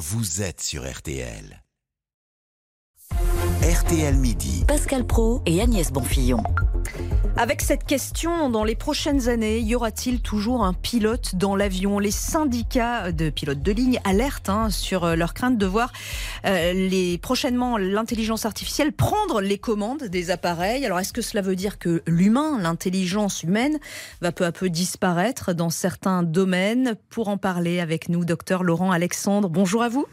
vous êtes sur RTL. RTL Midi. Pascal Pro et Agnès Bonfillon. Avec cette question, dans les prochaines années, y aura-t-il toujours un pilote dans l'avion? Les syndicats de pilotes de ligne alertent hein, sur euh, leur crainte de voir euh, les, prochainement l'intelligence artificielle prendre les commandes des appareils. Alors est-ce que cela veut dire que l'humain, l'intelligence humaine, va peu à peu disparaître dans certains domaines? Pour en parler avec nous, docteur Laurent Alexandre, bonjour à vous.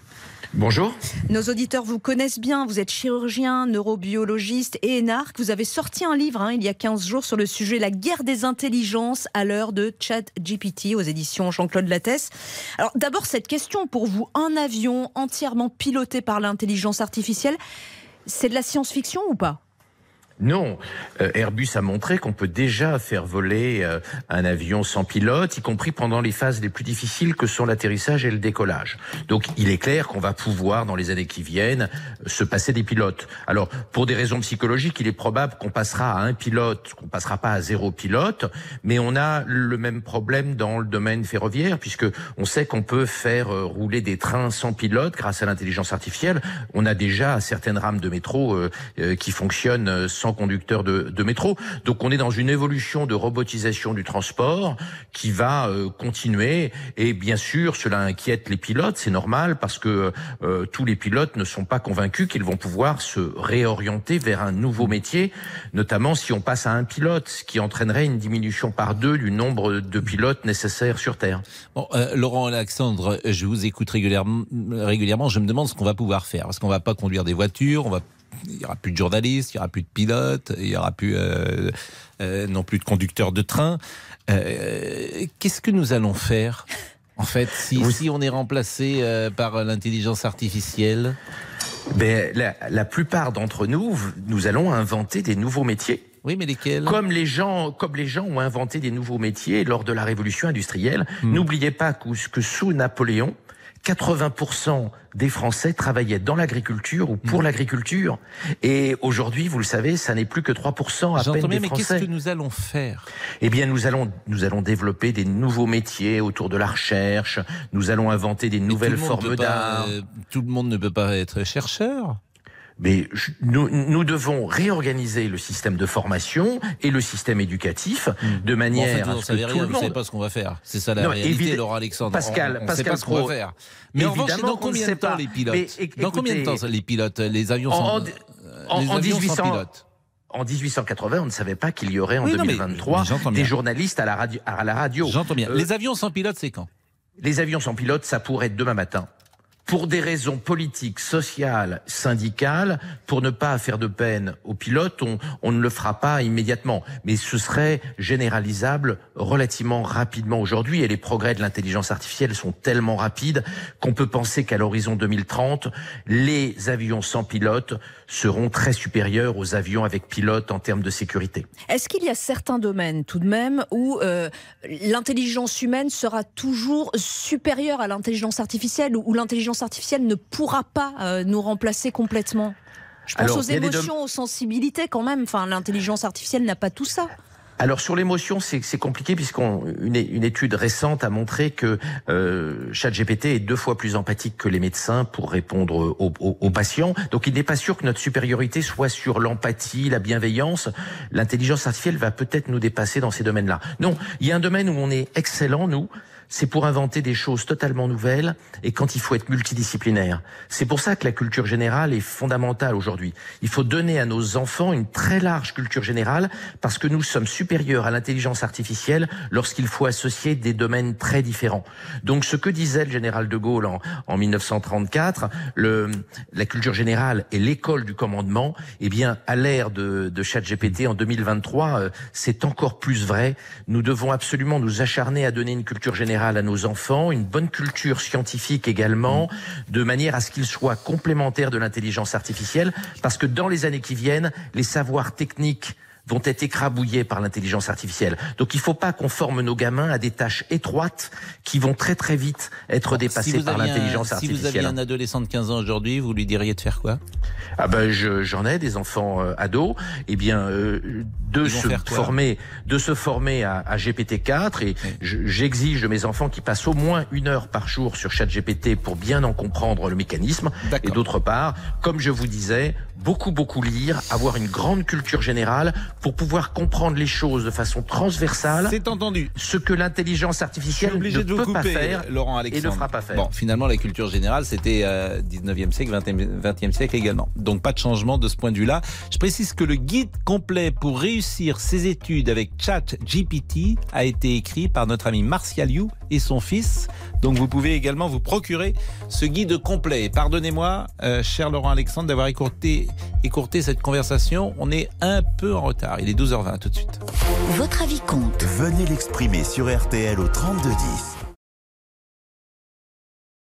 Bonjour. Nos auditeurs vous connaissent bien. Vous êtes chirurgien, neurobiologiste et énarque. Vous avez sorti un livre hein, il y a 15 jours sur le sujet La guerre des intelligences à l'heure de Chat GPT aux éditions Jean-Claude Lattès. Alors d'abord cette question pour vous. Un avion entièrement piloté par l'intelligence artificielle, c'est de la science-fiction ou pas? Non, euh, Airbus a montré qu'on peut déjà faire voler euh, un avion sans pilote, y compris pendant les phases les plus difficiles que sont l'atterrissage et le décollage. Donc il est clair qu'on va pouvoir, dans les années qui viennent, se passer des pilotes. Alors, pour des raisons psychologiques, il est probable qu'on passera à un pilote, qu'on passera pas à zéro pilote, mais on a le même problème dans le domaine ferroviaire, puisque on sait qu'on peut faire euh, rouler des trains sans pilote grâce à l'intelligence artificielle. On a déjà certaines rames de métro qui fonctionnent sans conducteurs de, métro. Donc on est dans une évolution de robotisation du transport qui va euh, continuer. Et bien sûr, cela inquiète les pilotes, c'est normal parce que euh, tous les pilotes ne sont pas convaincus qu'ils vont pouvoir se réorienter vers un nouveau métier, notamment si on passe à un pilote, ce qui entraînerait une diminution par deux du nombre de pilotes nécessaires sur Terre. Bon, euh, Laurent Alexandre, je vous écoute régulièrement, régulièrement. Je me demande ce qu'on va pouvoir faire. Parce qu'on va pas conduire des voitures, on va il n'y aura plus de journalistes, il n'y aura plus de pilotes, il n'y aura plus euh, euh, non plus de conducteurs de train. Euh, qu'est-ce que nous allons faire en fait si, si on est remplacé par l'intelligence artificielle? Ben, la, la plupart d'entre nous, nous allons inventer des nouveaux métiers. Oui, mais lesquels? Comme les gens, comme les gens ont inventé des nouveaux métiers lors de la révolution industrielle. Hmm. N'oubliez pas que sous Napoléon, 80% des Français travaillaient dans l'agriculture ou pour mmh. l'agriculture. Et aujourd'hui, vous le savez, ça n'est plus que 3% à peine des mais qu'est-ce que nous allons faire? Eh bien, nous allons, nous allons développer des nouveaux métiers autour de la recherche. Nous allons inventer des nouvelles formes d'art. Euh, tout le monde ne peut pas être chercheur? Mais nous, nous, devons réorganiser le système de formation et le système éducatif hmm. de manière bon, en fait, vous à ce que rien, savez pas ce qu'on va faire. C'est ça la non, réalité, Alexandre. Pascal, on, Pascal sait pas ce qu'on va faire. Mais en revanche, dans combien de temps les pilotes? Mais, Dans combien de temps les pilotes Les avions sont, en, en, les avions 1800, sans pilotes? en 1880, on ne savait pas qu'il y aurait en oui, 2023 non, des journalistes à la radio. À la radio. J'entends bien. Euh, les avions sans pilote, c'est quand? Les avions sans pilote, ça pourrait être demain matin pour des raisons politiques, sociales, syndicales, pour ne pas faire de peine aux pilotes, on, on, ne le fera pas immédiatement. Mais ce serait généralisable relativement rapidement aujourd'hui. Et les progrès de l'intelligence artificielle sont tellement rapides qu'on peut penser qu'à l'horizon 2030, les avions sans pilote seront très supérieurs aux avions avec pilote en termes de sécurité. Est-ce qu'il y a certains domaines tout de même où euh, l'intelligence humaine sera toujours supérieure à l'intelligence artificielle, ou l'intelligence artificielle ne pourra pas euh, nous remplacer complètement je pense aux émotions, aux sensibilités quand même. Enfin, l'intelligence artificielle n'a pas tout ça. Alors sur l'émotion, c'est compliqué puisqu'une une étude récente a montré que euh, ChatGPT est deux fois plus empathique que les médecins pour répondre aux, aux, patients. Donc il n'est pas sûr que notre supériorité soit sur l'empathie, la bienveillance. L'intelligence artificielle va peut-être nous dépasser dans ces domaines-là. Non, il y a un domaine où on est excellent, nous, c'est pour inventer des choses totalement nouvelles et quand il faut être multidisciplinaire. C'est pour ça que la culture générale est fondamentale aujourd'hui. Il faut donner à nos enfants une très large culture générale parce que nous sommes supérieurs à l'intelligence artificielle lorsqu'il faut associer des domaines très différents. Donc ce que disait le général de Gaulle en, en 1934, le, la culture générale est l'école du commandement, eh bien à l'ère de, de ChatGPT en 2023, euh, c'est encore plus vrai. Nous devons absolument nous acharner à donner une culture générale à nos enfants, une bonne culture scientifique également, de manière à ce qu'ils soient complémentaires de l'intelligence artificielle, parce que dans les années qui viennent, les savoirs techniques vont être écrabouillés par l'intelligence artificielle. Donc il ne faut pas qu'on forme nos gamins à des tâches étroites qui vont très très vite être dépassées par l'intelligence artificielle. Si vous aviez un adolescent de 15 ans aujourd'hui, vous lui diriez de faire quoi? Ah ben j'en ai des enfants euh, ados. Eh bien, euh, de se former, de se former à, à GPT-4 et j'exige de mes enfants qu'ils passent au moins une heure par jour sur ChatGPT pour bien en comprendre le mécanisme. Et d'autre part, comme je vous disais, beaucoup beaucoup lire, avoir une grande culture générale pour pouvoir comprendre les choses de façon transversale. C'est entendu. Ce que l'intelligence artificielle ne de peut pas faire Laurent et ne fera pas faire. Bon, finalement, la culture générale, c'était euh, 19e siècle, 20e, 20e siècle également. Donc pas de changement de ce point de vue-là. Je précise que le guide complet pour réussir ses études avec ChatGPT a été écrit par notre ami Martial You et son fils. Donc vous pouvez également vous procurer ce guide complet. Pardonnez-moi, euh, cher Laurent Alexandre, d'avoir écourté, écourté cette conversation. On est un peu en retard. Il est 12h20 tout de suite. Votre avis compte. Venez l'exprimer sur RTL au 3210.